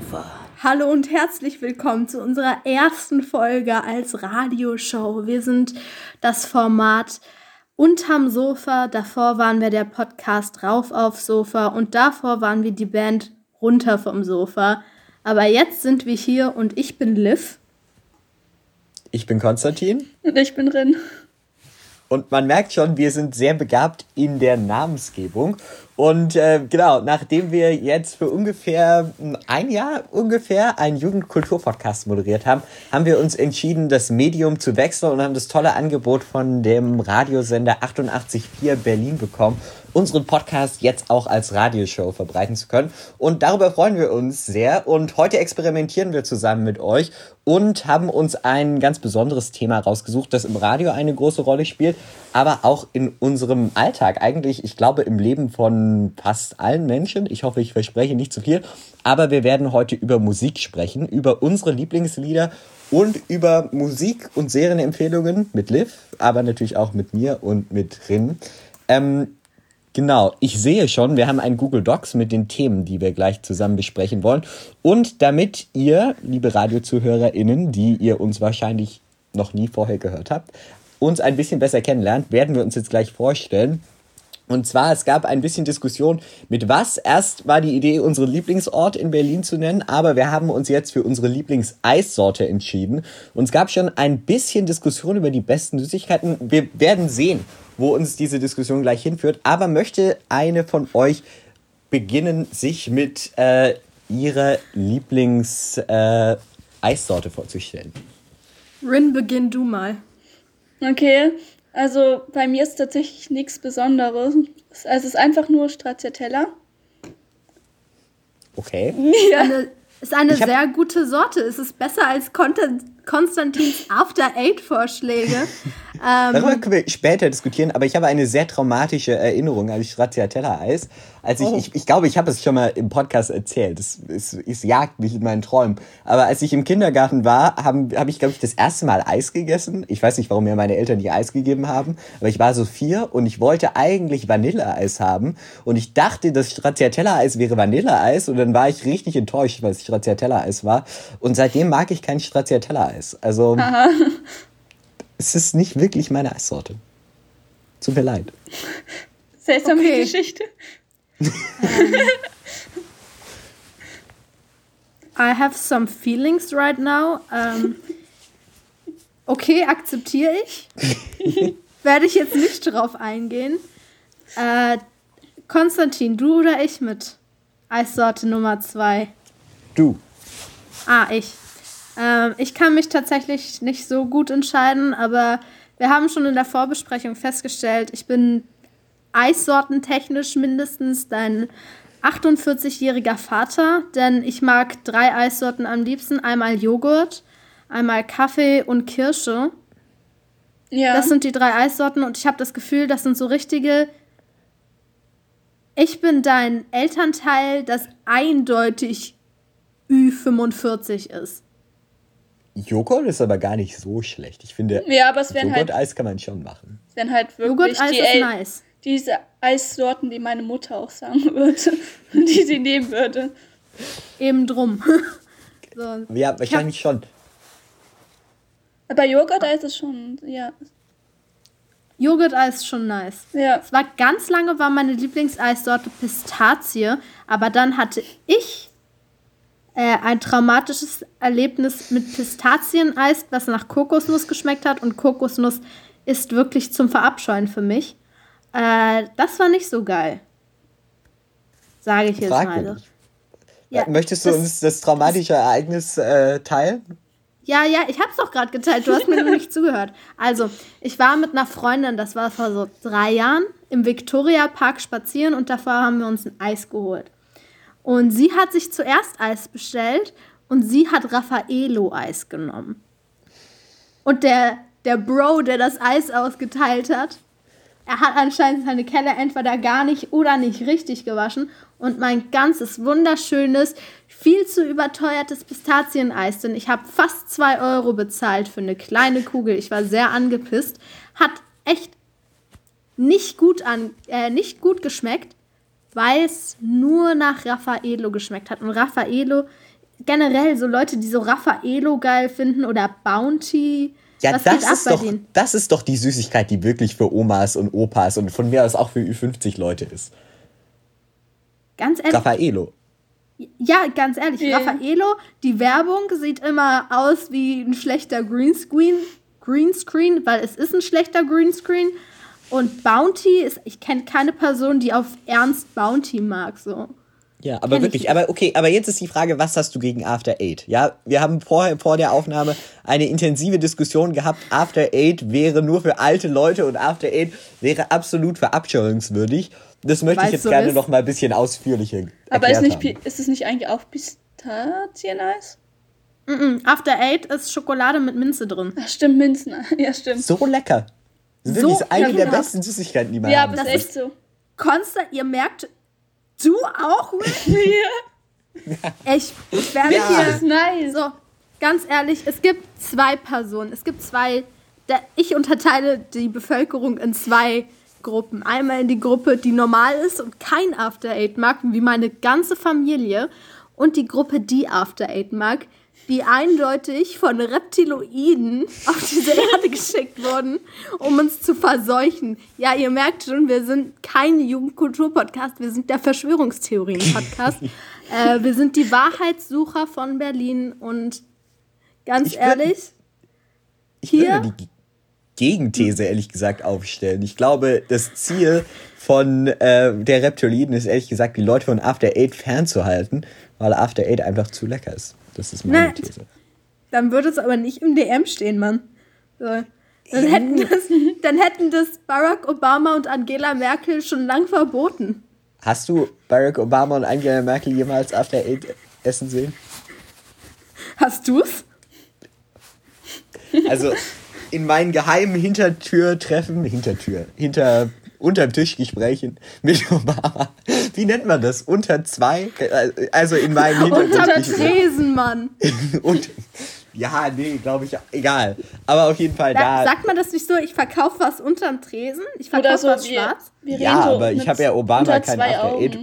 Sofa. Hallo und herzlich willkommen zu unserer ersten Folge als Radioshow. Wir sind das Format Unterm Sofa, davor waren wir der Podcast Rauf auf Sofa und davor waren wir die Band Runter vom Sofa. Aber jetzt sind wir hier und ich bin Liv. Ich bin Konstantin. Und ich bin Rin. Und man merkt schon, wir sind sehr begabt in der Namensgebung. Und äh, genau, nachdem wir jetzt für ungefähr ein Jahr ungefähr einen Jugendkulturpodcast moderiert haben, haben wir uns entschieden, das Medium zu wechseln und haben das tolle Angebot von dem Radiosender 88.4 Berlin bekommen, unseren Podcast jetzt auch als Radioshow verbreiten zu können. Und darüber freuen wir uns sehr. Und heute experimentieren wir zusammen mit euch und haben uns ein ganz besonderes Thema rausgesucht, das im Radio eine große Rolle spielt, aber auch in unserem Alltag. Eigentlich, ich glaube, im Leben von fast allen Menschen. Ich hoffe, ich verspreche nicht zu viel. Aber wir werden heute über Musik sprechen, über unsere Lieblingslieder und über Musik- und Serienempfehlungen mit Liv, aber natürlich auch mit mir und mit Rin. Ähm, Genau, ich sehe schon, wir haben einen Google Docs mit den Themen, die wir gleich zusammen besprechen wollen. Und damit ihr, liebe RadiozuhörerInnen, die ihr uns wahrscheinlich noch nie vorher gehört habt, uns ein bisschen besser kennenlernt, werden wir uns jetzt gleich vorstellen. Und zwar, es gab ein bisschen Diskussion mit was. Erst war die Idee, unseren Lieblingsort in Berlin zu nennen, aber wir haben uns jetzt für unsere Lieblingseissorte entschieden. Und es gab schon ein bisschen Diskussion über die besten Süßigkeiten. Wir werden sehen, wo uns diese Diskussion gleich hinführt. Aber möchte eine von euch beginnen, sich mit äh, ihrer Lieblings-Eissorte äh, vorzustellen? Rin, beginn du mal. Okay, also bei mir ist tatsächlich nichts Besonderes. Also es ist einfach nur Stracciatella. Okay. Ja. Eine, ist eine sehr gute Sorte. Es ist besser als Konstantins After Eight Vorschläge. Ähm, Darüber können wir später diskutieren, aber ich habe eine sehr traumatische Erinnerung an Stracciatella-Eis. Als ich, oh. ich, ich glaube, ich habe es schon mal im Podcast erzählt. Es, es, es jagt mich in meinen Träumen. Aber als ich im Kindergarten war, habe hab ich, glaube ich, das erste Mal Eis gegessen. Ich weiß nicht, warum mir meine Eltern nie Eis gegeben haben, aber ich war so vier und ich wollte eigentlich Vanilleeis haben. Und ich dachte, das Stracciatella-Eis wäre Vanilleeis und dann war ich richtig enttäuscht, weil es Stracciatella-Eis war. Und seitdem mag ich kein Stracciatella-Eis. Also. Aha es ist nicht wirklich meine Eissorte. Tut mir leid. Seltsame okay. Geschichte. I have some feelings right now. Um, okay, akzeptiere ich. Werde ich jetzt nicht drauf eingehen. Äh, Konstantin, du oder ich mit Eissorte Nummer 2? Du. Ah, ich. Ähm, ich kann mich tatsächlich nicht so gut entscheiden, aber wir haben schon in der Vorbesprechung festgestellt, ich bin eissortentechnisch mindestens dein 48-jähriger Vater, denn ich mag drei Eissorten am liebsten. Einmal Joghurt, einmal Kaffee und Kirsche. Ja. Das sind die drei Eissorten und ich habe das Gefühl, das sind so richtige. Ich bin dein Elternteil, das eindeutig Ü45 ist. Joghurt ist aber gar nicht so schlecht. Ich finde, ja, aber es Joghurt-Eis halt, kann man schon machen. Es wären halt wirklich Joghurt-Eis die, ist nice. Diese Eissorten, die meine Mutter auch sagen würde, die sie nehmen würde. Eben drum. so. Ja, wahrscheinlich schon. Aber Joghurt-Eis ist schon, ja. Joghurt-Eis ist schon nice. Ja. Es war ganz lange war meine Lieblingseissorte Pistazie, aber dann hatte ich äh, ein traumatisches Erlebnis mit Pistazieneis, was nach Kokosnuss geschmeckt hat. Und Kokosnuss ist wirklich zum Verabscheuen für mich. Äh, das war nicht so geil. Sage ich jetzt mal. Ja, Möchtest du das, uns das traumatische das, Ereignis äh, teilen? Ja, ja, ich habe es doch gerade geteilt. Du hast mir nur nicht zugehört. Also, ich war mit einer Freundin, das war vor so drei Jahren, im Victoria Park spazieren und davor haben wir uns ein Eis geholt. Und sie hat sich zuerst Eis bestellt und sie hat Raffaello-Eis genommen. Und der, der Bro, der das Eis ausgeteilt hat, er hat anscheinend seine Kelle entweder gar nicht oder nicht richtig gewaschen und mein ganzes wunderschönes, viel zu überteuertes Pistazieneis, denn ich habe fast 2 Euro bezahlt für eine kleine Kugel. Ich war sehr angepisst. Hat echt nicht gut, an, äh, nicht gut geschmeckt weil es nur nach Raffaello geschmeckt hat. Und Raffaello generell so Leute, die so Raffaello geil finden oder Bounty. Ja, Was das ist, doch, das ist doch die Süßigkeit, die wirklich für Omas und Opas und von mir aus auch für Ü50 Leute ist. Ganz ehrlich. Raffaello. Ja, ganz ehrlich, yeah. Raffaello, die Werbung sieht immer aus wie ein schlechter Greenscreen, Greenscreen, weil es ist ein schlechter Greenscreen. Und Bounty ist, ich kenne keine Person, die auf Ernst Bounty mag, so. Ja, aber Kenn wirklich, aber okay, aber jetzt ist die Frage, was hast du gegen After Eight? Ja, wir haben vorher vor der Aufnahme eine intensive Diskussion gehabt. After Eight wäre nur für alte Leute und After Eight wäre absolut verabscheuungswürdig. Das möchte weißt ich jetzt gerne ist? noch mal ein bisschen ausführlicher Aber ist, nicht, ist es nicht eigentlich auch Pistazieneis? Mm -mm. After Eight ist Schokolade mit Minze drin. Ach, stimmt, Minzen. Ja, stimmt. So lecker. Das ist so, wirklich eine der besten Süßigkeiten, die man ja, haben. Ja, das ist echt so. Konstant, ihr merkt, du auch mit mir? ich, ich werde ja. hier. Nice. So, ganz ehrlich, es gibt zwei Personen. Es gibt zwei. Ich unterteile die Bevölkerung in zwei Gruppen. Einmal in die Gruppe, die normal ist und kein After Eight mag, wie meine ganze Familie. Und die Gruppe, die After Eight mag, die eindeutig von Reptiloiden auf diese Erde geschickt wurden, um uns zu verseuchen. Ja, ihr merkt schon, wir sind kein Jugendkultur-Podcast, wir sind der Verschwörungstheorien-Podcast. äh, wir sind die Wahrheitssucher von Berlin und ganz ich ehrlich, würd, ich hier. Würde die Gegenthese, ehrlich gesagt, aufstellen. Ich glaube, das Ziel von äh, der Reptiliden ist, ehrlich gesagt, die Leute von After Eight fernzuhalten, weil After Eight einfach zu lecker ist. Das ist meine Na, These. Dann würde es aber nicht im DM stehen, Mann. So. Dann, hätten das, dann hätten das Barack Obama und Angela Merkel schon lang verboten. Hast du Barack Obama und Angela Merkel jemals After Eight essen sehen? Hast du's? Also in meinen geheimen Hintertürtreffen, Hintertür, hinter unterm Tischgesprächen mit Obama. Wie nennt man das? Unter zwei? Also in meinem Hintergrund. Unter Tresen, Mann. Und, ja, nee, glaube ich, egal. Aber auf jeden Fall da. da sagt man das nicht so, ich verkaufe was unterm Tresen? Ich verkaufe so, was wir, schwarz? Wir ja, so aber ich habe ja Obama kein After Eight.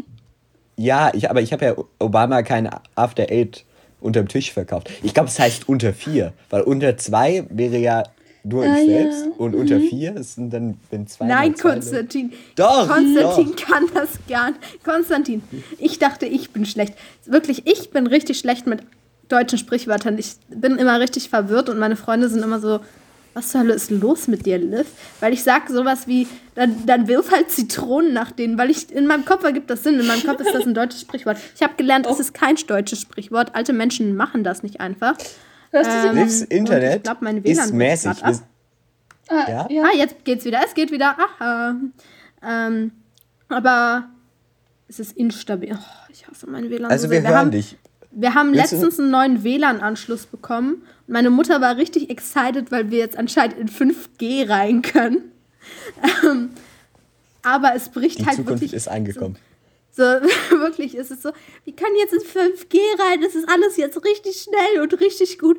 Ja, ich, aber ich habe ja Obama kein After Eight unterm Tisch verkauft. Ich glaube, es heißt unter vier, weil unter zwei wäre ja nur ah, ich selbst ja. und mhm. unter vier sind dann wenn zwei. Nein, Konstantin. Doch. Konstantin doch. kann das gar nicht. Konstantin, ich dachte, ich bin schlecht. Wirklich, ich bin richtig schlecht mit deutschen Sprichwörtern. Ich bin immer richtig verwirrt und meine Freunde sind immer so, was zur Hölle ist los mit dir, Liv? Weil ich sage sowas wie, dann, dann wirf halt Zitronen nach denen, weil ich, in meinem Kopf ergibt das Sinn, in meinem Kopf ist das ein deutsches Sprichwort. Ich habe gelernt, oh. es ist kein deutsches Sprichwort. Alte Menschen machen das nicht einfach. Ähm, Livs Internet glaub, ist mäßig. Ah, ja? ja? Ah, jetzt geht's wieder. Es geht wieder. Aha. Ähm, aber es ist instabil. Oh, ich hasse mein WLAN. Also so wir, wir hören haben, dich. Wir haben Willst letztens einen neuen WLAN-Anschluss bekommen. Meine Mutter war richtig excited, weil wir jetzt anscheinend in 5G rein können. Ähm, aber es bricht Die halt Zukunft wirklich. ist angekommen. So, wirklich ist es so, wir können jetzt in 5G rein, das ist alles jetzt richtig schnell und richtig gut.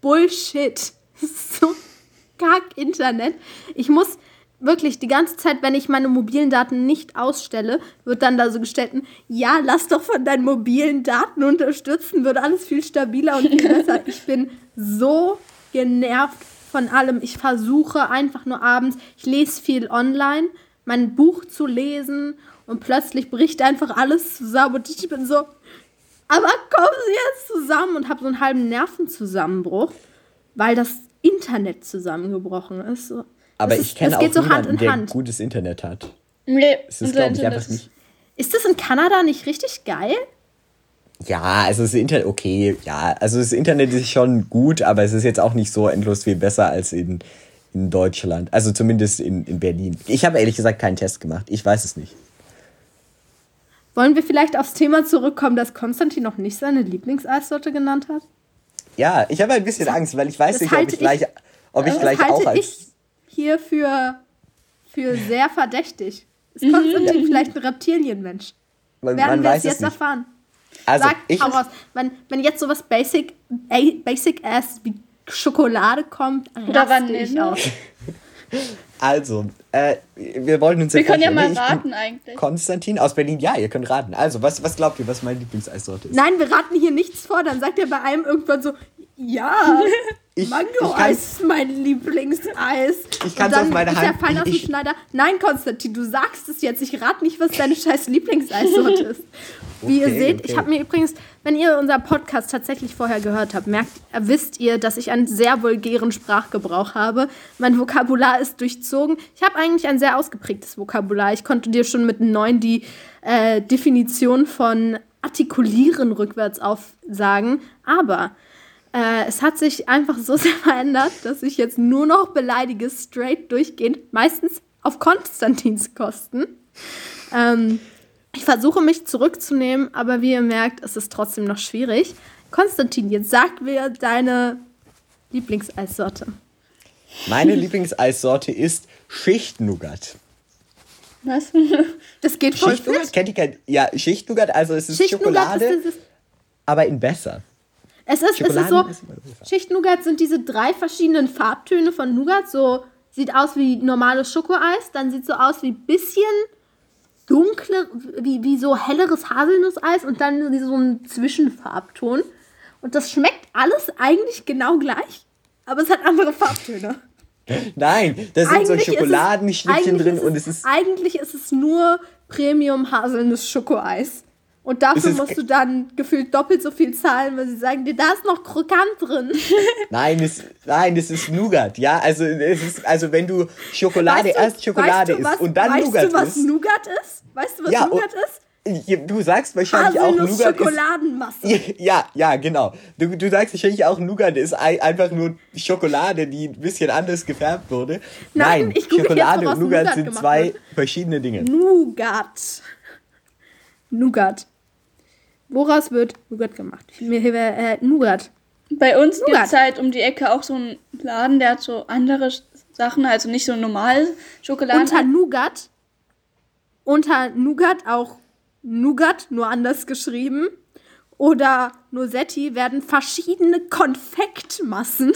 Bullshit. Das ist so Kack-Internet. Ich muss wirklich die ganze Zeit, wenn ich meine mobilen Daten nicht ausstelle, wird dann da so gestellt, ja, lass doch von deinen mobilen Daten unterstützen, wird alles viel stabiler und viel besser. Ich bin so genervt von allem. Ich versuche einfach nur abends, ich lese viel online, mein Buch zu lesen und plötzlich bricht einfach alles zusammen und ich bin so, aber kommen Sie jetzt zusammen und habe so einen halben Nervenzusammenbruch, weil das Internet zusammengebrochen ist. So. Aber das ich ist, kenne auch so niemanden, der Hand. gutes Internet hat. Nee, das ist, glaube ich, einfach nicht. Ist das in Kanada nicht richtig geil? Ja, also das Internet, okay, ja, also das Internet ist schon gut, aber es ist jetzt auch nicht so endlos viel besser als in, in Deutschland. Also zumindest in, in Berlin. Ich habe ehrlich gesagt keinen Test gemacht. Ich weiß es nicht. Wollen wir vielleicht aufs Thema zurückkommen, dass Konstantin noch nicht seine Lieblingseissorte genannt hat? Ja, ich habe ein bisschen Angst, weil ich weiß nicht, ob ich gleich, ob ich das gleich halte auch als. Ich hier für, für sehr verdächtig. Ist Konstantin mhm. vielleicht ein Reptilienmensch? Man, Werden man wir es jetzt nicht. erfahren? Also, Sag, ich hau raus. Wenn, wenn jetzt sowas Basic, Basic Ass wie Schokolade kommt, Vanille. Ich aus. Also, äh, wir wollen uns Wir können ja mal raten eigentlich. Konstantin aus Berlin, ja, ihr könnt raten. Also, was, was glaubt ihr, was meine Lieblingseissorte ist? Nein, wir raten hier nichts vor. Dann sagt ihr bei einem irgendwann so, ja, Mango-Eis ist mein Lieblingseis. Ich kann es auf meine Hand. Ist der Fall aus dem Schneider. Nein, Konstantin, du sagst es jetzt. Ich rate nicht, was deine scheiß Lieblingseissorte ist. Wie okay, ihr seht, okay. ich habe mir übrigens, wenn ihr unser Podcast tatsächlich vorher gehört habt, merkt, wisst ihr, dass ich einen sehr vulgären Sprachgebrauch habe. Mein Vokabular ist durchzogen. Ich habe eigentlich ein sehr ausgeprägtes Vokabular. Ich konnte dir schon mit neun die äh, Definition von artikulieren rückwärts aufsagen. Aber äh, es hat sich einfach so sehr verändert, dass ich jetzt nur noch beleidige, straight durchgehend, meistens auf Konstantins Kosten. Ähm, ich versuche mich zurückzunehmen, aber wie ihr merkt, ist es trotzdem noch schwierig. Konstantin, jetzt sag mir deine Lieblingseissorte. Meine Lieblingseissorte ist Schichtnougat. Was? Das geht voll Schichtnougat, kennt ihr kein, Ja, Schichtnougat, also es ist Schokolade, ist, aber in besser. Es ist, es ist so, Schichtnougat sind diese drei verschiedenen Farbtöne von Nougat. So sieht aus wie normales Schokoeis, dann sieht so aus wie bisschen dunkle, wie, wie so helleres Haselnusseis und dann so ein Zwischenfarbton. Und das schmeckt alles eigentlich genau gleich, aber es hat andere Farbtöne. Nein, da sind eigentlich so Schokoladenschnittchen drin und es ist. Eigentlich ist es nur Premium Haselnuss Schokoeis. Und dafür musst du dann gefühlt doppelt so viel zahlen, weil sie sagen dir, da ist noch Krokant drin. nein, es, nein, es ist Nougat, ja. Also, es ist, also wenn du Schokolade, weißt du, erst Schokolade weißt du, isst und dann weißt Nougat isst. Weißt du, was Nougat ist? Weißt du, was ja, Nougat ist? Du sagst wahrscheinlich auch Nougat Schokoladenmasse. Ist, ja, ja, genau. Du, du sagst wahrscheinlich auch Nougat ist einfach nur Schokolade, die ein bisschen anders gefärbt wurde. Nein, Nein Schokolade und Nougat, Nougat sind zwei wird. verschiedene Dinge. Nougat. Nougat. Woraus wird Nougat gemacht? Äh, Nougat. Bei uns gibt es halt um die Ecke auch so einen Laden, der hat so andere Sachen, also nicht so normal Schokolade. Unter Nougat, unter Nougat auch Nougat, nur anders geschrieben, oder Nosetti werden verschiedene Konfektmassen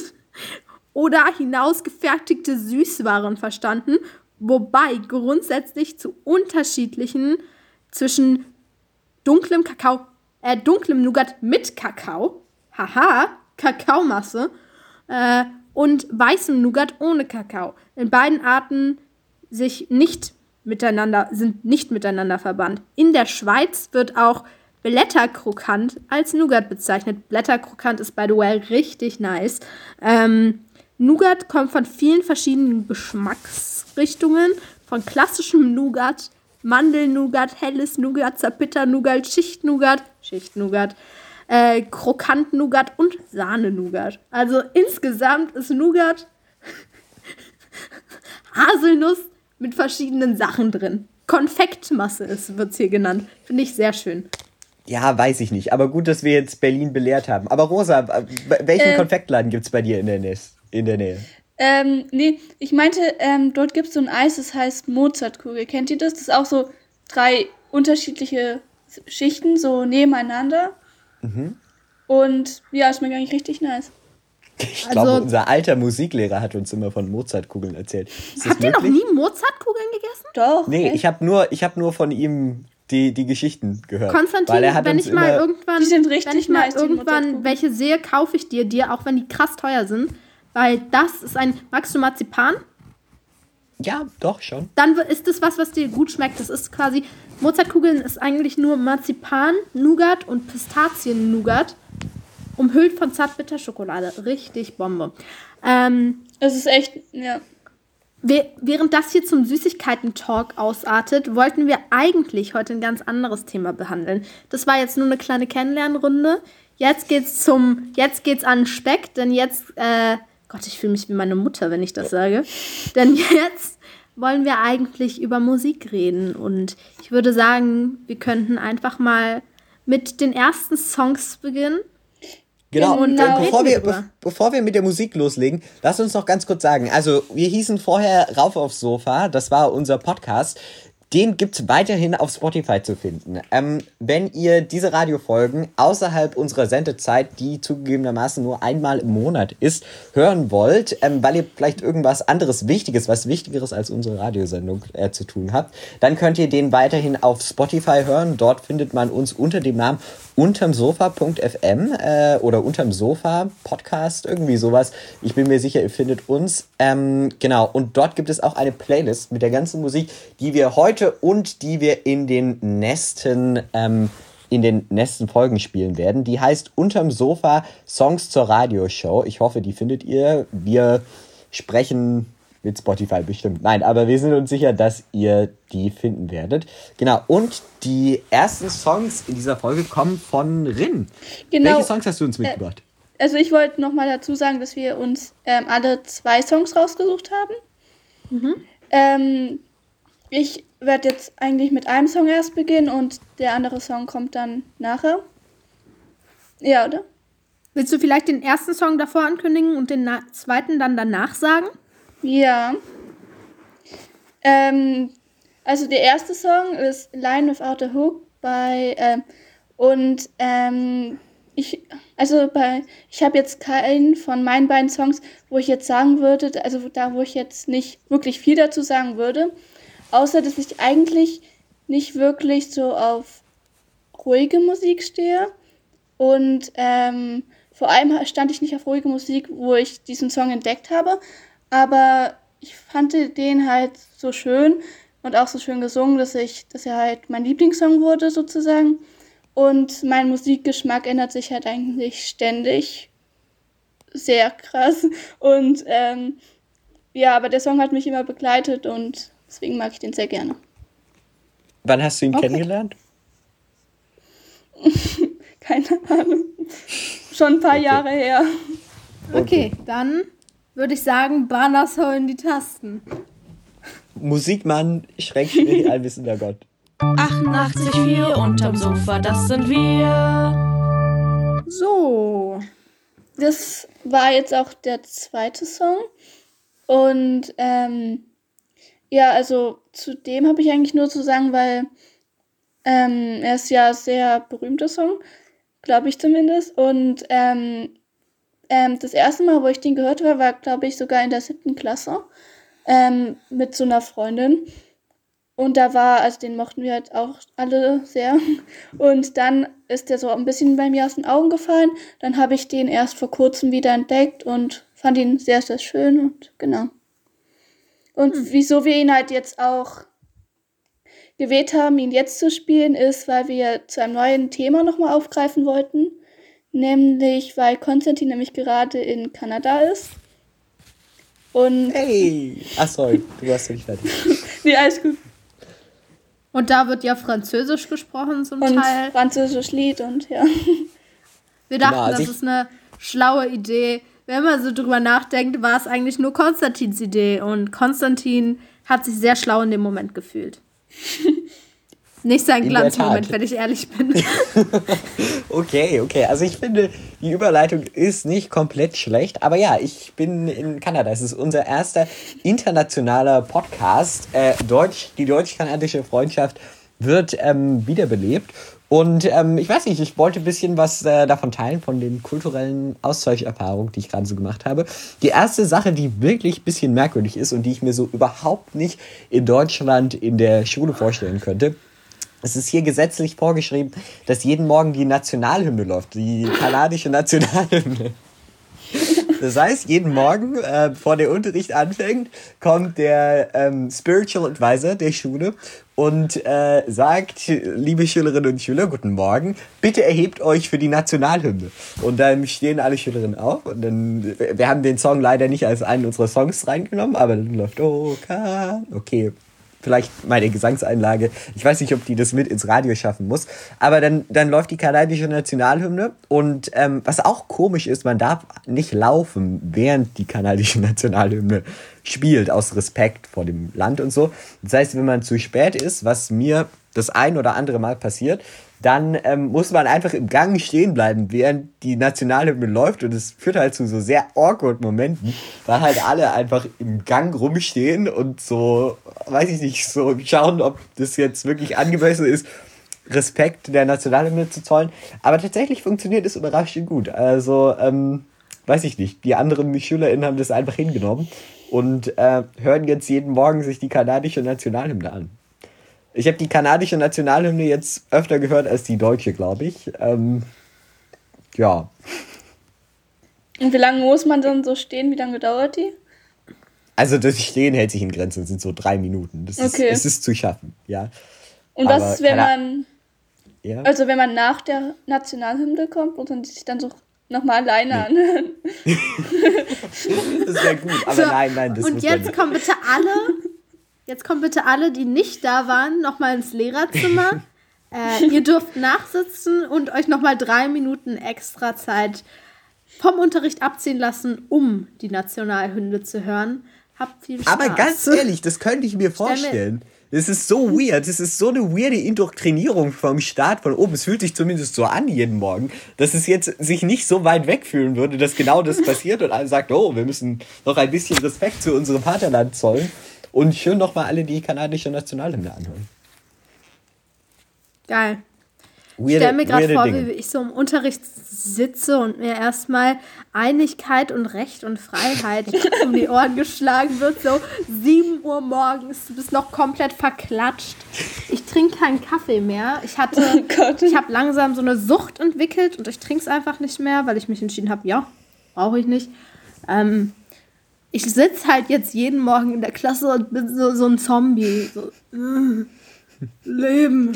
oder hinausgefertigte Süßwaren verstanden, wobei grundsätzlich zu unterschiedlichen zwischen dunklem Kakao äh, dunklem Nougat mit Kakao, haha, Kakaomasse, äh, und weißem Nougat ohne Kakao. In beiden Arten sich nicht miteinander, sind nicht miteinander verbannt. In der Schweiz wird auch Blätterkrokant als Nougat bezeichnet. Blätterkrokant ist, by the way, richtig nice. Ähm, Nougat kommt von vielen verschiedenen Geschmacksrichtungen, von klassischem Nougat Mandelnougat, helles Nougat, Zapita-Nougat, Schicht-Nougat, Schicht-Nougat, äh, Krokant-Nougat und Sahne-Nougat. Also insgesamt ist Nougat Haselnuss mit verschiedenen Sachen drin. Konfektmasse wird es hier genannt. Finde ich sehr schön. Ja, weiß ich nicht. Aber gut, dass wir jetzt Berlin belehrt haben. Aber Rosa, welchen äh, Konfektladen gibt es bei dir in der Nähe? In der Nähe? Ähm, nee, ich meinte, ähm, dort gibt es so ein Eis, das heißt Mozartkugel. Kennt ihr das? Das ist auch so drei unterschiedliche Schichten, so nebeneinander. Mhm. Und ja, ist mir gar nicht richtig nice. Ich also, glaube, unser alter Musiklehrer hat uns immer von Mozartkugeln erzählt. Habt ihr noch nie Mozartkugeln gegessen? Doch. Nee, echt? ich habe nur, hab nur von ihm die, die Geschichten gehört. Konstantin, wenn ich mal irgendwann, wenn ich mal nice, irgendwann welche sehe, kaufe ich dir, dir, auch wenn die krass teuer sind. Weil das ist ein. Magst du Marzipan? Ja, doch, schon. Dann ist das was, was dir gut schmeckt. Das ist quasi. Mozartkugeln ist eigentlich nur Marzipan, Nougat und Pistazien-Nougat. Umhüllt von Zartbitterschokolade. Richtig Bombe. Ähm, es ist echt, ja. Während das hier zum Süßigkeiten-Talk ausartet, wollten wir eigentlich heute ein ganz anderes Thema behandeln. Das war jetzt nur eine kleine Kennenlernrunde. Jetzt geht's zum, jetzt geht's an Speck, denn jetzt äh, Gott, ich fühle mich wie meine Mutter, wenn ich das sage. Denn jetzt wollen wir eigentlich über Musik reden. Und ich würde sagen, wir könnten einfach mal mit den ersten Songs beginnen. Genau, und genau. bevor, wir, be bevor wir mit der Musik loslegen, lass uns noch ganz kurz sagen. Also, wir hießen vorher Rauf aufs Sofa, das war unser Podcast. Den gibt's weiterhin auf Spotify zu finden. Ähm, wenn ihr diese Radiofolgen außerhalb unserer Sendezeit, die zugegebenermaßen nur einmal im Monat ist, hören wollt, ähm, weil ihr vielleicht irgendwas anderes Wichtiges, was Wichtigeres als unsere Radiosendung äh, zu tun habt, dann könnt ihr den weiterhin auf Spotify hören. Dort findet man uns unter dem Namen untermsofa.fm äh, oder unterm Sofa Podcast, irgendwie sowas. Ich bin mir sicher, ihr findet uns. Ähm, genau, und dort gibt es auch eine Playlist mit der ganzen Musik, die wir heute und die wir in den nächsten, ähm, in den nächsten Folgen spielen werden. Die heißt Unterm Sofa Songs zur Radioshow. Ich hoffe, die findet ihr. Wir sprechen mit Spotify bestimmt. Nein, aber wir sind uns sicher, dass ihr die finden werdet. Genau. Und die ersten Songs in dieser Folge kommen von Rin. Genau. Welche Songs hast du uns mitgebracht? Äh, also ich wollte nochmal dazu sagen, dass wir uns ähm, alle zwei Songs rausgesucht haben. Mhm. Ähm, ich werde jetzt eigentlich mit einem Song erst beginnen und der andere Song kommt dann nachher. Ja, oder? Willst du vielleicht den ersten Song davor ankündigen und den zweiten dann danach sagen? Ja. Ähm, also der erste Song ist Line Without a Hook bei ähm, und ähm, ich also bei ich habe jetzt keinen von meinen beiden Songs, wo ich jetzt sagen würde, also da wo ich jetzt nicht wirklich viel dazu sagen würde, außer dass ich eigentlich nicht wirklich so auf ruhige Musik stehe und ähm, vor allem stand ich nicht auf ruhige Musik, wo ich diesen Song entdeckt habe, aber ich fand den halt so schön und auch so schön gesungen, dass ich, dass er halt mein Lieblingssong wurde sozusagen. Und mein Musikgeschmack ändert sich halt eigentlich ständig. Sehr krass. Und ähm, ja, aber der Song hat mich immer begleitet und deswegen mag ich den sehr gerne. Wann hast du ihn okay. kennengelernt? Keine Ahnung. Schon ein paar okay. Jahre her. Okay, okay dann würde ich sagen, Banas in die Tasten. Musikmann, schrecklich allwissender Gott. 88,4 unterm Sofa, das sind wir. So. Das war jetzt auch der zweite Song. Und ähm, ja, also zu dem habe ich eigentlich nur zu sagen, weil ähm, er ist ja sehr berühmter Song, glaube ich zumindest. Und ähm, ähm, das erste Mal, wo ich den gehört habe, war, glaube ich, sogar in der siebten Klasse ähm, mit so einer Freundin. Und da war, also den mochten wir halt auch alle sehr. Und dann ist der so ein bisschen bei mir aus den Augen gefallen. Dann habe ich den erst vor kurzem wieder entdeckt und fand ihn sehr, sehr schön und genau. Und hm. wieso wir ihn halt jetzt auch gewählt haben, ihn jetzt zu spielen, ist, weil wir zu einem neuen Thema nochmal aufgreifen wollten. Nämlich, weil Konstantin nämlich gerade in Kanada ist. Und. Hey! Ach, sorry, du warst ja nicht fertig. nee, alles gut. Und da wird ja Französisch gesprochen zum und Teil. Französisch Lied und ja. Wir dachten, genau, also das ist eine schlaue Idee. Wenn man so drüber nachdenkt, war es eigentlich nur Konstantins Idee. Und Konstantin hat sich sehr schlau in dem Moment gefühlt. Nicht sein Glanzmoment, wenn ich ehrlich bin. okay, okay. Also ich finde, die Überleitung ist nicht komplett schlecht. Aber ja, ich bin in Kanada. Es ist unser erster internationaler Podcast. Äh, Deutsch, die deutsch-kanadische Freundschaft wird ähm, wiederbelebt. Und ähm, ich weiß nicht, ich wollte ein bisschen was äh, davon teilen, von den kulturellen Austauscheerfahrungen, die ich gerade so gemacht habe. Die erste Sache, die wirklich ein bisschen merkwürdig ist und die ich mir so überhaupt nicht in Deutschland in der Schule vorstellen könnte, es ist hier gesetzlich vorgeschrieben, dass jeden Morgen die Nationalhymne läuft, die kanadische Nationalhymne. Das heißt, jeden Morgen, äh, bevor der Unterricht anfängt, kommt der ähm, Spiritual Advisor der Schule und äh, sagt, liebe Schülerinnen und Schüler, guten Morgen, bitte erhebt euch für die Nationalhymne. Und dann stehen alle Schülerinnen auf und dann, wir haben den Song leider nicht als einen unserer Songs reingenommen, aber dann läuft, oh, okay, vielleicht meine Gesangseinlage. Ich weiß nicht, ob die das mit ins Radio schaffen muss. Aber dann, dann läuft die kanadische Nationalhymne. Und ähm, was auch komisch ist, man darf nicht laufen, während die kanadische Nationalhymne spielt, aus Respekt vor dem Land und so. Das heißt, wenn man zu spät ist, was mir das ein oder andere Mal passiert, dann ähm, muss man einfach im Gang stehen bleiben, während die Nationalhymne läuft. Und es führt halt zu so sehr awkward Momenten, weil halt alle einfach im Gang rumstehen und so weiß ich nicht, so schauen, ob das jetzt wirklich angemessen ist, Respekt der Nationalhymne zu zollen. Aber tatsächlich funktioniert es überraschend gut. Also, ähm, weiß ich nicht. Die anderen SchülerInnen haben das einfach hingenommen und äh, hören jetzt jeden Morgen sich die kanadische Nationalhymne an. Ich habe die kanadische Nationalhymne jetzt öfter gehört als die deutsche, glaube ich. Ähm, ja. Und wie lange muss man dann so stehen? Wie lange dauert die? Also das Stehen hält sich in Grenzen, sind so drei Minuten. Das Okay. ist, es ist zu schaffen, ja. Und Aber was ist, wenn man, ja. also wenn man nach der Nationalhymne kommt und dann sich dann so nochmal alleine anhören? Das wäre gut, aber So, nein, nein, das und muss man jetzt nicht. kommen bitte alle, jetzt kommen bitte alle, die nicht da waren, nochmal ins Lehrerzimmer. äh, ihr dürft nachsitzen und euch nochmal drei Minuten extra Zeit vom Unterricht abziehen lassen, um die Nationalhymne zu hören. Habt viel Spaß. Aber ganz ehrlich, das könnte ich mir vorstellen. Das ist so weird. Das ist so eine weirde Indoktrinierung vom Staat von oben. Es fühlt sich zumindest so an jeden Morgen, dass es jetzt sich nicht so weit weg fühlen würde, dass genau das passiert und alle sagt, oh, wir müssen noch ein bisschen Respekt zu unserem Vaterland zollen und schön nochmal alle die kanadische Nationalhymne anhören. Geil. Ich Weirde, stelle mir gerade vor, Dinge. wie ich so im Unterricht sitze und mir erstmal Einigkeit und Recht und Freiheit um die Ohren geschlagen wird. So 7 Uhr morgens, du bist noch komplett verklatscht. Ich trinke keinen Kaffee mehr. Ich hatte, Oh ich habe langsam so eine Sucht entwickelt und ich trinke es einfach nicht mehr, weil ich mich entschieden habe, ja, brauche ich nicht. Ähm, ich sitze halt jetzt jeden Morgen in der Klasse und bin so, so ein Zombie. So, äh, Leben,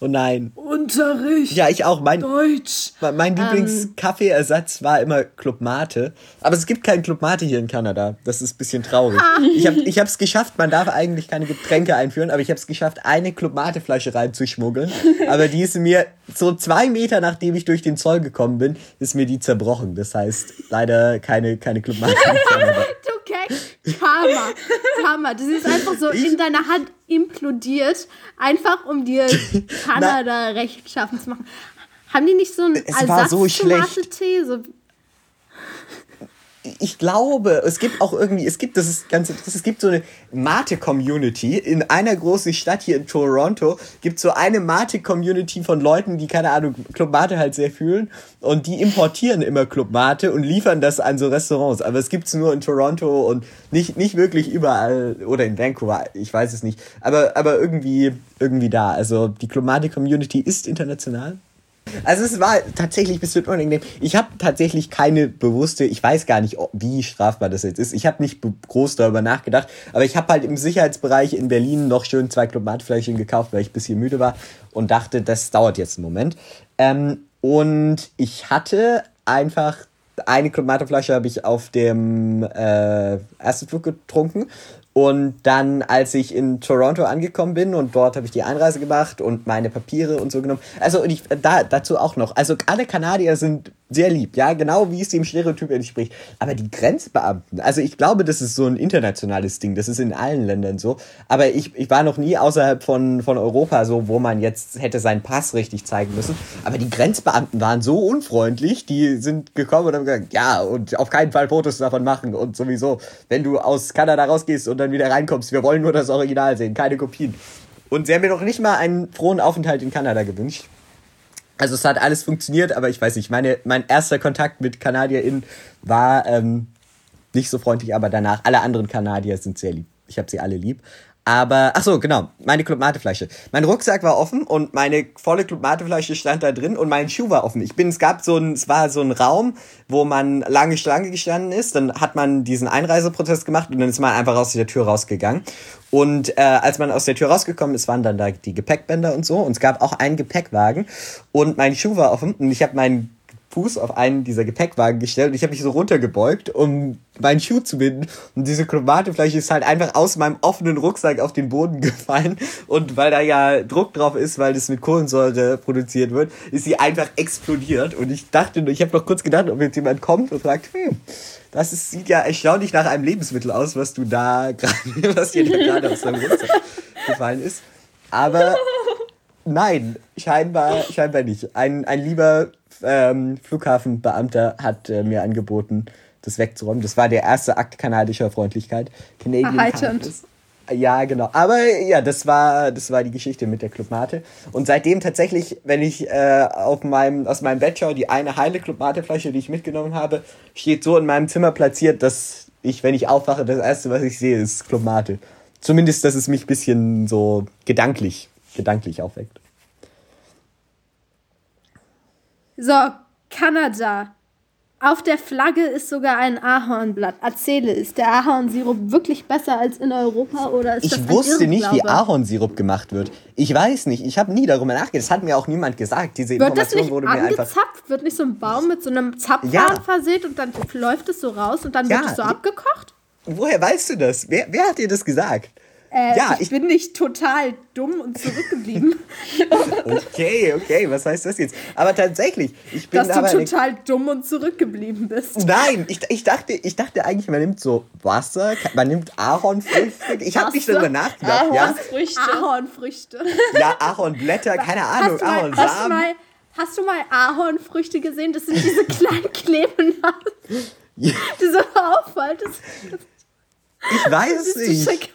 Oh nein. Unterricht. Ja, ich auch. Mein, Deutsch. mein Ähm. Lieblingskaffeeersatz war immer Club Mate. Aber es gibt keinen Club Mate hier in Kanada. Das ist ein bisschen traurig. Ich habe ich es geschafft, man darf eigentlich keine Getränke einführen, aber ich habe es geschafft, eine Club Mate Flasche reinzuschmuggeln. Aber die ist mir so zwei Meter, nachdem ich durch den Zoll gekommen bin, ist mir die zerbrochen. Das heißt, leider keine, keine Club Mate in Kanada. Keck. Karma. Karma. Das ist einfach so in deiner Hand implodiert. Einfach um dir Kanada recht schaffen zu machen. Haben die nicht so so Ersatz-Tomate-Tee? So, ich glaube, es gibt auch irgendwie, es gibt, das ist ganz interessant, es gibt so eine Mate-Community. In einer großen Stadt hier in Toronto gibt so eine Mate-Community von Leuten, die, keine Ahnung, Club Mate halt sehr fühlen. Und die importieren immer Club Mate und liefern das an so Restaurants. Aber es gibt es nur in Toronto und nicht, nicht wirklich überall oder in Vancouver, ich weiß es nicht. Aber, aber irgendwie, irgendwie da. Also die Club Mate-Community ist international. Also es war tatsächlich ein bisschen unangenehm. Ich habe tatsächlich keine bewusste, ich weiß gar nicht, wie strafbar das jetzt ist. Ich habe nicht groß darüber nachgedacht, aber ich habe halt im Sicherheitsbereich in Berlin noch schön zwei Klomatfläschchen gekauft, weil ich ein bisschen müde war und dachte, das dauert jetzt einen Moment. Ähm, und ich hatte einfach eine Klomateflasche habe ich auf dem äh, ersten Flug getrunken und dann, als ich in Toronto angekommen bin und dort habe ich die Einreise gemacht und meine Papiere und so genommen. Also ich, da, dazu auch noch. Also alle Kanadier sind sehr lieb, ja, genau wie es dem Stereotyp entspricht. Aber die Grenzbeamten, also ich glaube, das ist so ein internationales Ding, das ist in allen Ländern so. Aber ich, ich war noch nie außerhalb von, von Europa so, wo man jetzt hätte seinen Pass richtig zeigen müssen. Aber die Grenzbeamten waren so unfreundlich, die sind gekommen und haben gesagt, ja, und auf keinen Fall Fotos davon machen und sowieso, wenn du aus Kanada rausgehst und dann wieder reinkommst, wir wollen nur das Original sehen, keine Kopien. Und sie haben mir noch nicht mal einen frohen Aufenthalt in Kanada gewünscht. Also es hat alles funktioniert, aber ich weiß nicht, meine, mein erster Kontakt mit KanadierInnen war ähm, nicht so freundlich, aber danach, alle anderen Kanadier sind sehr lieb. Ich habe sie alle lieb. Aber, ach so, genau, meine Club Mate Flasche. Mein Rucksack war offen und meine volle Club Mate Flasche stand da drin und mein Schuh war offen. Ich bin, es gab so ein, es war so ein Raum, wo man lange Schlange gestanden ist. Dann hat man diesen Einreiseprozess gemacht und dann ist man einfach aus der Tür rausgegangen. Und äh, als man aus der Tür rausgekommen ist, waren dann da die Gepäckbänder und so. Und es gab auch einen Gepäckwagen und mein Schuh war offen und ich habe meinen Fuß auf einen dieser Gepäckwagen gestellt und ich habe mich so runtergebeugt, um meinen Schuh zu binden. Und diese Klomateflasche ist halt einfach aus meinem offenen Rucksack auf den Boden gefallen. Und weil da ja Druck drauf ist, weil das mit Kohlensäure produziert wird, ist sie einfach explodiert. Und ich dachte, nur- ich habe noch kurz gedacht, ob jetzt jemand kommt und fragt, hm, das ist, sieht ja erstaunlich nach einem Lebensmittel aus, was du da gerade, was dir gerade aus deinem Rucksack gefallen ist. Aber Nein, scheinbar, scheinbar nicht. Ein, ein lieber ähm, Flughafenbeamter hat äh, mir angeboten, das wegzuräumen. Das war der erste Akt kanadischer Freundlichkeit. Canadian Erheiternd. Kindness. Ja, genau. Aber ja, das war, das war die Geschichte mit der Club Mate. Und seitdem tatsächlich, wenn ich äh, auf meinem, aus meinem Bett schaue, die eine heile Club Mate Flasche, die ich mitgenommen habe, steht so in meinem Zimmer platziert, dass ich, wenn ich aufwache, das erste, was ich sehe, ist Club Mate. Zumindest, dass es mich ein bisschen so gedanklich, gedanklich aufweckt. So, Kanada. Auf der Flagge ist sogar ein Ahornblatt. Erzähle, ist der Ahornsirup wirklich besser als in Europa oder ist das Ich wusste nicht, wie? Ahornsirup gemacht wird. Ich weiß nicht. Ich habe nie darüber nachgedacht. Das hat mir auch niemand gesagt. Diese Wird das Information nicht wurde mir einfach. Wird nicht so ein Baum mit so einem Zapfhahn Ja. versät und dann läuft es so raus und dann Ja. wird es so abgekocht? Woher weißt du das? Wer, wer hat dir das gesagt? Äh, Ja, ich, ich- bin nicht total dumm und zurückgeblieben, Okay, okay, was heißt das jetzt? Aber tatsächlich, ich bin dass du aber eine total dumm und zurückgeblieben bist. Nein, ich, ich, dachte, ich dachte eigentlich, man nimmt so Wasser, man nimmt Ahornfrüchte. Ich habe nicht Wasser? darüber nachgedacht. Ja, Ahornfrüchte. Ahornfrüchte. ja, Ahornblätter, keine Ahnung, Hast du, mal, hast, du Ahornsamen. mal, hast du mal Ahornfrüchte gesehen? Das sind diese kleinen Klebenden, die so auffallen. Das, Ich weiß es nicht.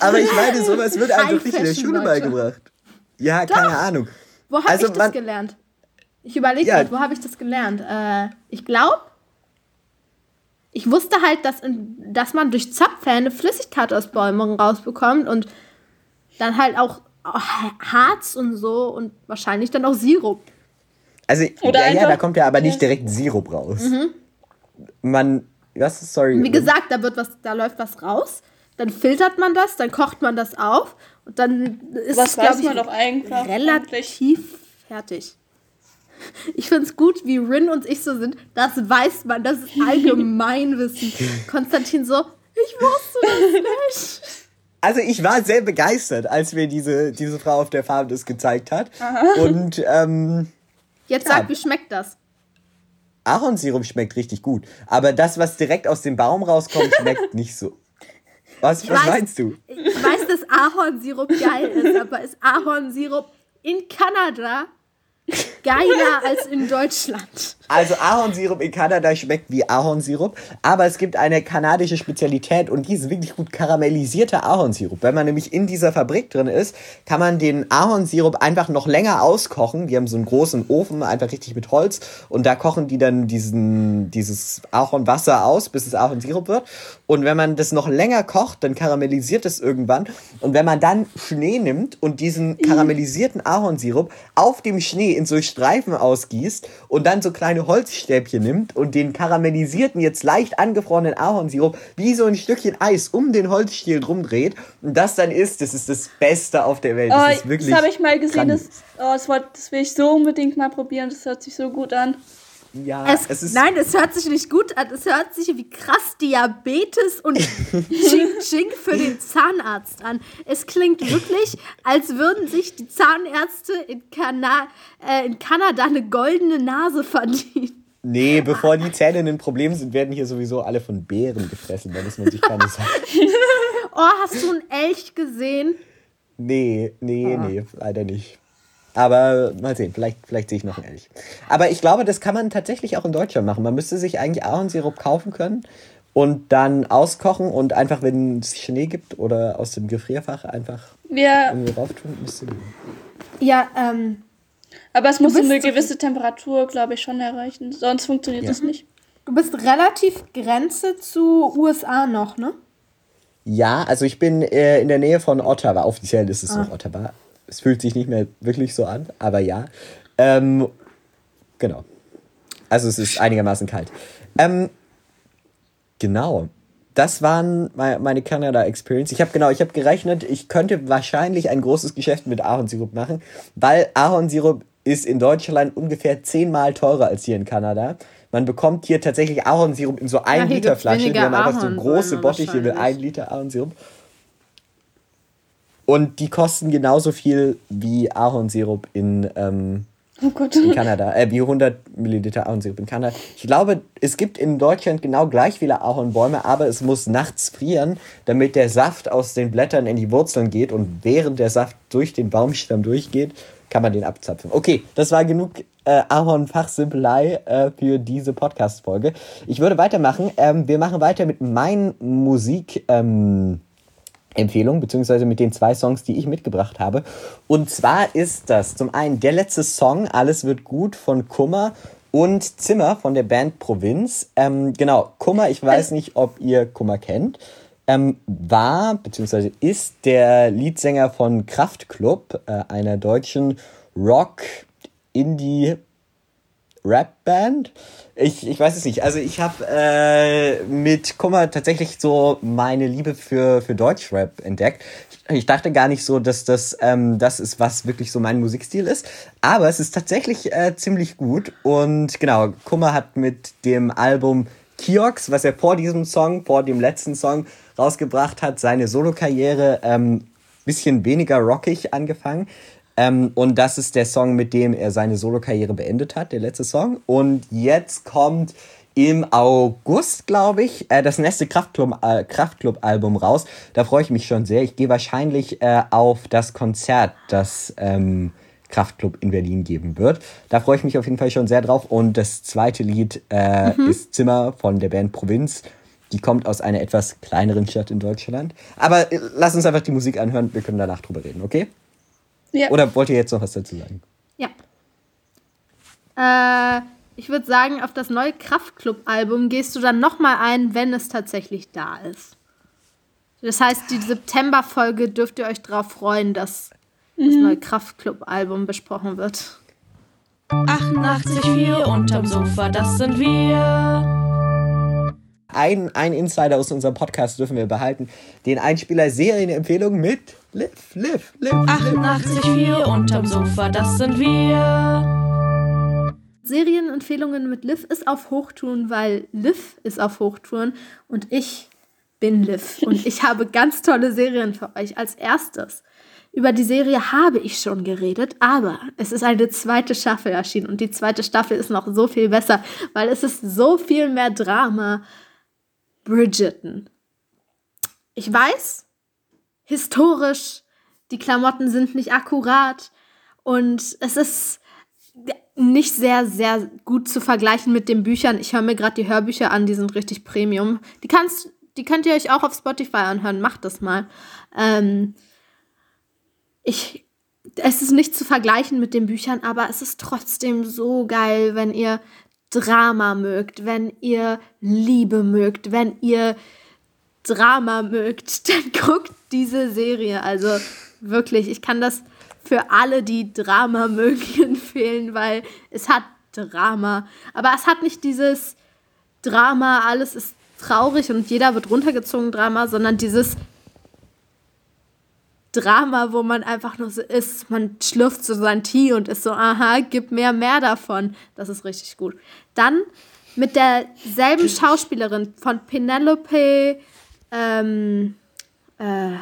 Aber ich meine, sowas wird einem doch nicht in der Schule Leute. beigebracht. Ja, keine Ahnung. Wo habe Also ich das gelernt? Ich überlege Ja. wo habe ich das gelernt? Äh, ich glaube, ich wusste halt, dass, in, dass man durch Zapfhähne Flüssigkeit aus Bäumen rausbekommt und dann halt auch auch Harz und so und wahrscheinlich dann auch Sirup. Also, Oder ja, ja, einfach- da kommt ja aber nicht direkt Sirup raus. Man, was, sorry. Mhm. Wie gesagt, da wird was, da läuft was raus, dann filtert man das, dann kocht man das auf und dann ist Was es, glaube ich, man doch eigentlich? relativ fertig. Ich finde es gut, wie Rin und ich so sind. Das weiß man, das ist Allgemeinwissen. Konstantin so, ich wusste das nicht. Also ich war sehr begeistert, als mir diese, diese Frau auf der Farm das gezeigt hat. Und ähm, Jetzt Ja. sag, wie schmeckt das? Ahornsirup schmeckt richtig gut. Aber das, was direkt aus dem Baum rauskommt, schmeckt nicht so. Was, was weiß- meinst du? Ich weiß, dass Ahornsirup geil ist, aber ist Ahornsirup in Kanada geiler als in Deutschland? Also Ahornsirup in Kanada schmeckt wie Ahornsirup, aber es gibt eine kanadische Spezialität und die ist wirklich gut karamellisierter Ahornsirup. Wenn man nämlich in dieser Fabrik drin ist, kann man den Ahornsirup einfach noch länger auskochen. Die haben so einen großen Ofen, einfach richtig mit Holz und da kochen die dann diesen, dieses Ahornwasser aus, bis es Ahornsirup wird. Und wenn man das noch länger kocht, dann karamellisiert es irgendwann. Und wenn man dann Schnee nimmt und diesen karamellisierten Ahornsirup auf dem Schnee in so Streifen ausgießt und dann so kleine Holzstäbchen nimmt und den karamellisierten, jetzt leicht angefrorenen Ahornsirup wie so ein Stückchen Eis um den Holzstiel drum dreht und das dann isst, das ist das Beste auf der Welt. Oh, Das ist wirklich das habe ich mal gesehen. Das, oh, das, wollt- das will ich so unbedingt mal probieren. Das hört sich so gut an. Ja, Es, es ist nein, es hört sich nicht gut an. Es hört sich wie krass Diabetes und Ching Ching für den Zahnarzt an. Es klingt wirklich, als würden sich die Zahnärzte in, Kana äh, in Kanada eine goldene Nase verdienen. Nee, bevor die Zähne ein Problem sind, werden hier sowieso alle von Bären gefressen. Da muss man sich keine Sorgen. Oh, hast du einen Elch gesehen? Nee, nee, Ah. nee, leider nicht. Aber mal sehen, vielleicht, vielleicht sehe ich noch einen Elch. Aber ich glaube, das kann man tatsächlich auch in Deutschland machen. Man müsste sich eigentlich Ahornsirup kaufen können und dann auskochen und einfach, wenn es Schnee gibt oder aus dem Gefrierfach einfach Wir, irgendwie rauf tun, müsste. Ja, ähm, aber es muss eine gewisse Temperatur, glaube ich, schon erreichen. Sonst funktioniert Ja. das nicht. du bist relativ Grenze zu USA noch, ne? Ja, also ich bin äh, in der Nähe von Ottawa. Offiziell ist es Ah. noch Ottawa. Es fühlt sich nicht mehr wirklich so an, aber ja. Ähm, genau. Also es ist einigermaßen kalt. Ähm, genau. Das waren mei- meine Canada Experience. Ich habe genau, ich habe gerechnet, ich könnte wahrscheinlich ein großes Geschäft mit Ahornsirup machen, weil Ahornsirup ist in Deutschland ungefähr zehnmal teurer als hier in Kanada. Man bekommt hier tatsächlich Ahornsirup in so 1 hier Liter Flasche. Weniger haben einfach so große Bottiche mit wahrscheinlich. 1 Liter Ahornsirup. Und die kosten genauso viel wie Ahornsirup in, ähm, Oh in Kanada, äh, wie 100 Milliliter Ahornsirup in Kanada. Ich glaube, es gibt in Deutschland genau gleich viele Ahornbäume, aber es muss nachts frieren, damit der Saft aus den Blättern in die Wurzeln geht und während der Saft durch den Baumstamm durchgeht, kann man den abzapfen. Okay, das war genug äh, Ahorn-Fachsimpelei äh, für diese Podcast-Folge. Ich würde weitermachen. Ähm, wir machen weiter mit meinen Musik. Ähm, Empfehlung, beziehungsweise mit den zwei Songs, die ich mitgebracht habe. Und zwar ist das zum einen der letzte Song, Alles wird gut von Kummer und Zimmer von der Band Provinz. Ähm, genau, Kummer, ich weiß nicht, ob ihr Kummer kennt, ähm, war, beziehungsweise ist der Leadsänger von Kraftklub, äh, einer deutschen Rock, Indie, Rap-Band. Ich, ich weiß es nicht. Also ich habe äh, mit Kummer tatsächlich so meine Liebe für, für Deutschrap entdeckt. Ich, dachte gar nicht so, dass das ähm, das ist, was wirklich so mein Musikstil ist. Aber es ist tatsächlich äh, ziemlich gut. Und genau, Kummer hat mit dem Album Kiox, was er vor diesem Song, vor dem letzten Song rausgebracht hat, seine Solokarriere ähm, bisschen weniger rockig angefangen. Ähm, und das ist der Song, mit dem er seine Solokarriere beendet hat, der letzte Song. Und jetzt kommt im August, glaube ich, äh, das nächste Kraftclub-Album äh, Kraftklub raus. Da freue ich mich schon sehr. Ich gehe wahrscheinlich äh, auf das Konzert, das ähm, Kraftklub in Berlin geben wird. Da freue ich mich auf jeden Fall schon sehr drauf. Und das zweite Lied äh, mhm. ist Zimmer von der Band Provinz. Die kommt aus einer etwas kleineren Stadt in Deutschland. Aber äh, lass uns einfach die Musik anhören. Wir können danach drüber reden, okay? Ja. Oder wollt ihr jetzt noch was dazu sagen? Ja. Äh, ich würde sagen, auf das neue Kraftclub-Album gehst du dann nochmal ein, wenn es tatsächlich da ist. Das heißt, die September-Folge dürft ihr euch darauf freuen, dass mhm. das neue Kraftclub-Album besprochen wird. 88,4 unterm Sofa, das sind wir. Ein, ein Insider aus unserem Podcast dürfen wir behalten. Den Einspieler Serienempfehlung mit Liv, Liv, Liv. 88,4 unterm Sofa, das sind wir. Serienempfehlungen mit Liv ist auf Hochtouren, weil Liv ist auf Hochtouren und ich bin Liv. Und ich habe ganz tolle Serien für euch. Als erstes. Über die Serie habe ich schon geredet, aber es ist eine zweite Staffel erschienen und die zweite Staffel ist noch so viel besser, weil es ist so viel mehr Drama. Bridgerton. Ich weiß, historisch, die Klamotten sind nicht akkurat und es ist nicht sehr, sehr gut zu vergleichen mit den Büchern. Ich höre mir gerade die Hörbücher an, die sind richtig Premium. Die, kannst, die könnt ihr euch auch auf Spotify anhören, macht das mal. Ähm, ich, es ist nicht zu vergleichen mit den Büchern, aber es ist trotzdem so geil, wenn ihr Drama mögt, wenn ihr Liebe mögt, wenn ihr Drama mögt, dann guckt diese Serie. Also wirklich, ich kann das für alle, die Drama mögen, empfehlen, weil es hat Drama. Aber es hat nicht dieses Drama, alles ist traurig und jeder wird runtergezogen Drama, sondern dieses Drama, wo man einfach nur so ist, man schlürft so sein Tee und ist so, aha, gib mir mehr davon. Das ist richtig gut. Dann mit derselben Schauspielerin von Penelope, ähm, äh,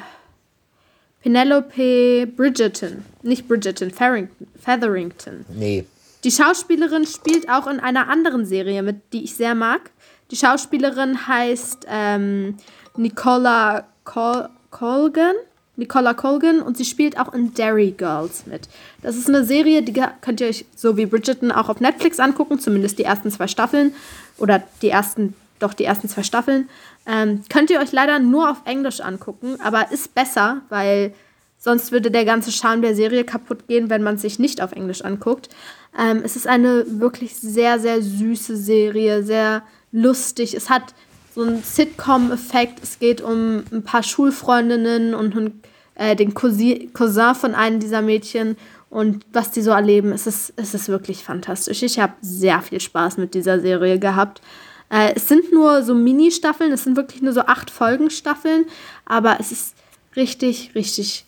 Penelope Bridgerton. Nicht Bridgerton, Featherington. Nee. Die Schauspielerin spielt auch in einer anderen Serie mit, die ich sehr mag. Die Schauspielerin heißt ähm, Nicola Col Colgan. Nicola Colgan und sie spielt auch in Derry Girls mit. Das ist eine Serie, die könnt ihr euch so wie Bridgerton auch auf Netflix angucken, zumindest die ersten zwei Staffeln oder die ersten, doch die ersten zwei Staffeln. Ähm, könnt ihr euch leider nur auf Englisch angucken, aber ist besser, weil sonst würde der ganze Charme der Serie kaputt gehen, wenn man sich nicht auf Englisch anguckt. Ähm, es ist eine wirklich sehr, sehr süße Serie, sehr lustig. Es hat so ein Sitcom-Effekt. Es geht um ein paar Schulfreundinnen und äh, den Cousin von einem dieser Mädchen und was die so erleben. Es ist, es ist wirklich fantastisch. Ich habe sehr viel Spaß mit dieser Serie gehabt. Äh, es sind nur so Mini-Staffeln, es sind wirklich nur so acht Folgen-Staffeln, aber es ist richtig, richtig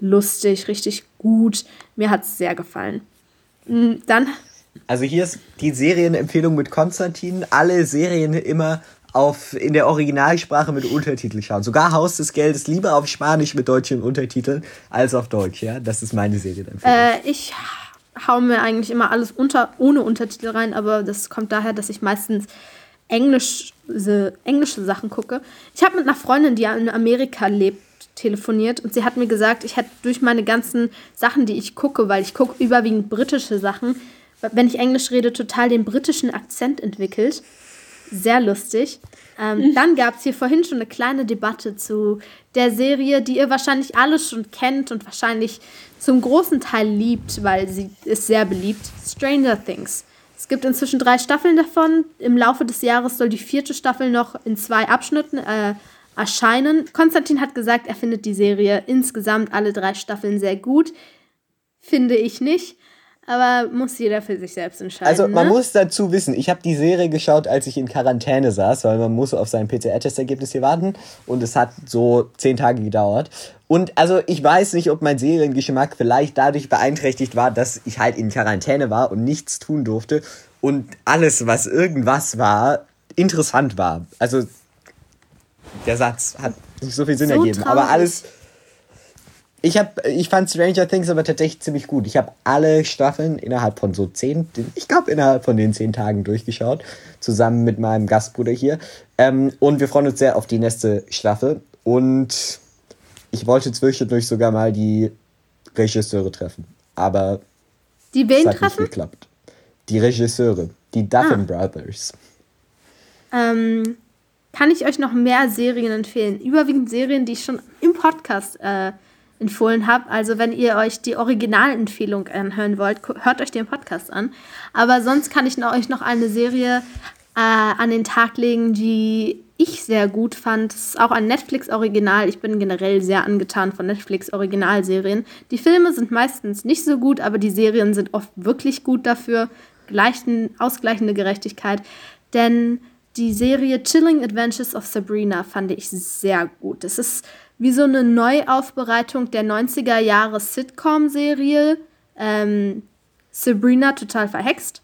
lustig, richtig gut. Mir hat es sehr gefallen. Mm, dann. Also hier ist die Serienempfehlung mit Konstantin. Alle Serien immer auf, in der Originalsprache mit Untertiteln schauen. Sogar Haus des Geldes lieber auf Spanisch mit deutschen Untertiteln als auf Deutsch, ja? Das ist meine Serie dann. Äh, ich hau mir eigentlich immer alles unter, ohne Untertitel rein, aber das kommt daher, dass ich meistens Englisch, englische Sachen gucke. Ich habe mit einer Freundin, die in Amerika lebt, telefoniert und sie hat mir gesagt, ich hätte durch meine ganzen Sachen, die ich gucke, weil ich gucke überwiegend britische Sachen, wenn ich Englisch rede, total den britischen Akzent entwickelt sehr lustig. Ähm, dann gab es hier vorhin schon eine kleine Debatte zu der Serie, die ihr wahrscheinlich alle schon kennt und wahrscheinlich zum großen Teil liebt, weil sie ist sehr beliebt. Stranger Things. Es gibt inzwischen drei Staffeln davon. Im Laufe des Jahres soll die vierte Staffel noch in zwei Abschnitten äh, erscheinen. Konstantin hat gesagt, er findet die Serie insgesamt alle drei Staffeln sehr gut. Finde ich nicht. Aber muss jeder für sich selbst entscheiden. Also man ne? muss dazu wissen, ich habe die Serie geschaut, als ich in Quarantäne saß, weil man muss auf sein PCR-Testergebnis hier warten und es hat so zehn Tage gedauert. Und also ich weiß nicht, ob mein Seriengeschmack vielleicht dadurch beeinträchtigt war, dass ich halt in Quarantäne war und nichts tun durfte und alles, was irgendwas war, interessant war. Also der Satz hat nicht so viel Sinn So ergeben, aber traurig. alles ich, hab, ich fand Stranger Things aber tatsächlich ziemlich gut. Ich habe alle Staffeln innerhalb von so zehn, ich glaube innerhalb von den zehn Tagen durchgeschaut, zusammen mit meinem Gastbruder hier. Ähm, und wir freuen uns sehr auf die nächste Staffel. Und ich wollte zwischendurch sogar mal die Regisseure treffen. Aber Die es wen hat nicht treffen? geklappt. Die Regisseure, die Duffin Ah. Brothers. ähm, kann ich euch noch mehr Serien empfehlen. Überwiegend Serien, die ich schon im Podcast äh, empfohlen habe. Also wenn ihr euch die Originalempfehlung anhören wollt, hört euch den Podcast an. Aber sonst kann ich noch, euch noch eine Serie äh, an den Tag legen, die ich sehr gut fand. Es ist auch ein Netflix-Original. Ich bin generell sehr angetan von Netflix-Originalserien. Die Filme sind meistens nicht so gut, aber die Serien sind oft wirklich gut dafür. Gleichen, ausgleichende Gerechtigkeit. Denn die Serie Chilling Adventures of Sabrina fand ich sehr gut. Es ist wie so eine Neuaufbereitung der 90er Jahre Sitcom-Serie. Ähm, Sabrina total verhext.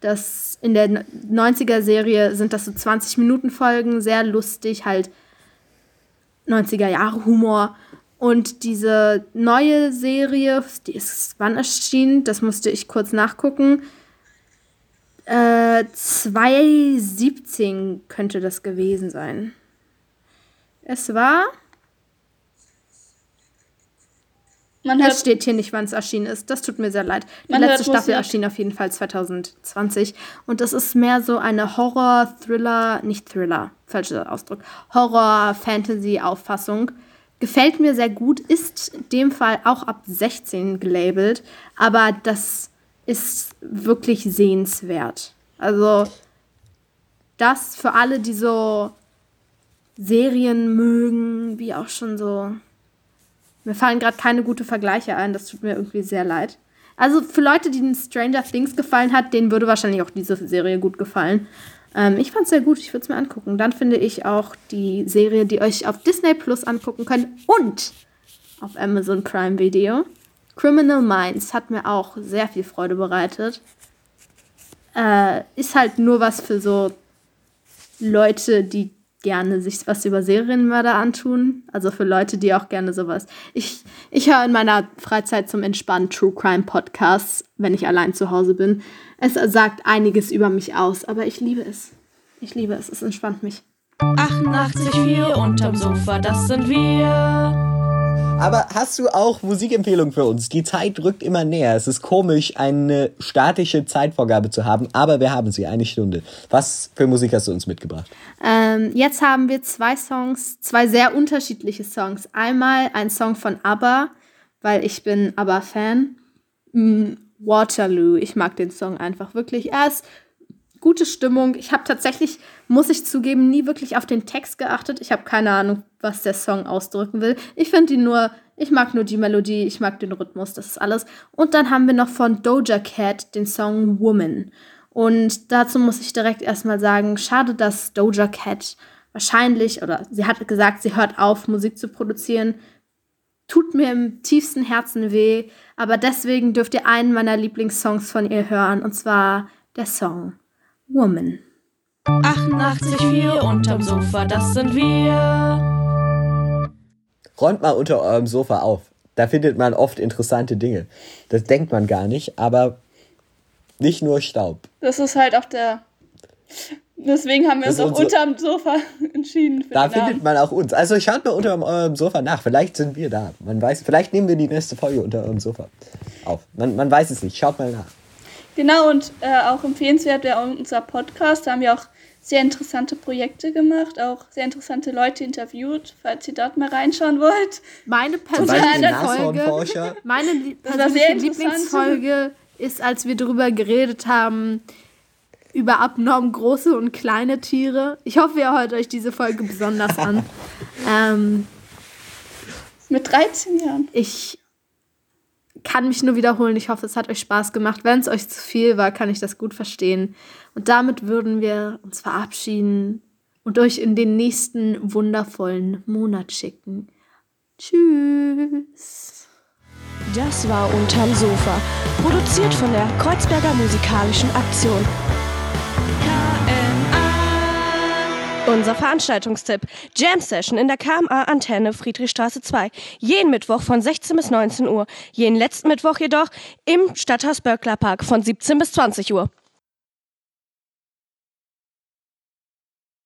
Das in der 90er-Serie sind das so 20-Minuten-Folgen, sehr lustig, halt 90er-Jahre-Humor. Und diese neue Serie, die ist wann erschienen? Das musste ich kurz nachgucken. Äh, 2017 könnte das gewesen sein. Es war. Man Es hört, steht hier nicht, wann es erschienen ist. Das tut mir sehr leid. Die letzte Staffel Musik. erschien auf jeden Fall 2020. Und das ist mehr so eine Horror-Thriller, nicht Thriller, falscher Ausdruck, Horror-Fantasy-Auffassung. Gefällt mir sehr gut, ist in dem Fall auch ab 16 gelabelt, aber das ist wirklich sehenswert. Also, das für alle, die so Serien mögen, wie auch schon so mir fallen gerade keine gute Vergleiche ein, das tut mir irgendwie sehr leid. Also für Leute, denen Stranger Things gefallen hat, denen würde wahrscheinlich auch diese Serie gut gefallen. Ähm, ich fand es sehr gut, ich würde es mir angucken. Dann finde ich auch die Serie, die euch auf Disney Plus angucken könnt und auf Amazon Prime Video. Criminal Minds hat mir auch sehr viel Freude bereitet. Äh, ist halt nur was für so Leute, die gerne sich was über Serienmörder antun. Also für Leute, die auch gerne sowas. Ich, ich höre in meiner Freizeit zum Entspannen True Crime Podcasts, wenn ich allein zu Hause bin. Es sagt einiges über mich aus, aber ich liebe es. Ich liebe es, es entspannt mich. 88,4 unterm Sofa, das sind wir. Aber hast du auch Musikempfehlungen für uns? Die Zeit rückt immer näher. Es ist komisch, eine statische Zeitvorgabe zu haben, aber wir haben sie, eine Stunde. Was für Musik hast du uns mitgebracht? Ähm, jetzt haben wir zwei Songs, zwei sehr unterschiedliche Songs. Einmal ein Song von ABBA, weil ich bin ABBA-Fan. Mm, Waterloo, ich mag den Song einfach wirklich. Er ist gute Stimmung. Ich habe tatsächlich, muss ich zugeben, nie wirklich auf den Text geachtet. Ich habe keine Ahnung, was der Song ausdrücken will. Ich finde ihn nur, ich mag nur die Melodie, ich mag den Rhythmus, das ist alles. Und dann haben wir noch von Doja Cat den Song Woman. Und dazu muss ich direkt erstmal sagen, schade, dass Doja Cat wahrscheinlich, oder sie hat gesagt, sie hört auf, Musik zu produzieren. Tut mir im tiefsten Herzen weh, aber deswegen dürft ihr einen meiner Lieblingssongs von ihr hören, und zwar der Song Woman. 88,4 unterm Sofa, das sind wir. Räumt mal unter eurem Sofa auf. Da findet man oft interessante Dinge. Das denkt man gar nicht, aber nicht nur Staub. das ist halt auch der. Deswegen haben wir Das uns auch unterm Sofa entschieden für Da den Namen. findet man auch uns. Also schaut mal unter eurem Sofa nach. Vielleicht sind wir da. Man weiß, vielleicht nehmen wir die nächste Folge unter eurem Sofa auf. Man, man weiß es nicht. Schaut mal nach. Genau, und äh, auch empfehlenswert wäre unser Podcast. Da haben wir auch sehr interessante Projekte gemacht, auch sehr interessante Leute interviewt, falls ihr dort mal reinschauen wollt. Meine persönliche Folge, meine persönliche. Lieblingsfolge ist, als wir darüber geredet haben, über abnorm große und kleine Tiere. Ich hoffe, ihr hört euch diese Folge besonders an. ähm, Mit 13 Jahren. ich kann mich nur wiederholen. Ich hoffe, es hat euch Spaß gemacht. Wenn es euch zu viel war, kann ich das gut verstehen. Und damit würden wir uns verabschieden und euch in den nächsten wundervollen Monat schicken. Tschüss. Das war Unterm Sofa. Produziert von der Kreuzberger Musikalischen Aktion. Unser Veranstaltungstipp. Jam Session in der KMA Antenne Friedrichstraße 2. Jeden Mittwoch von 16 bis 19 Uhr. Jeden letzten Mittwoch jedoch im Stadthaus Böckler Park von 17 bis 20 Uhr.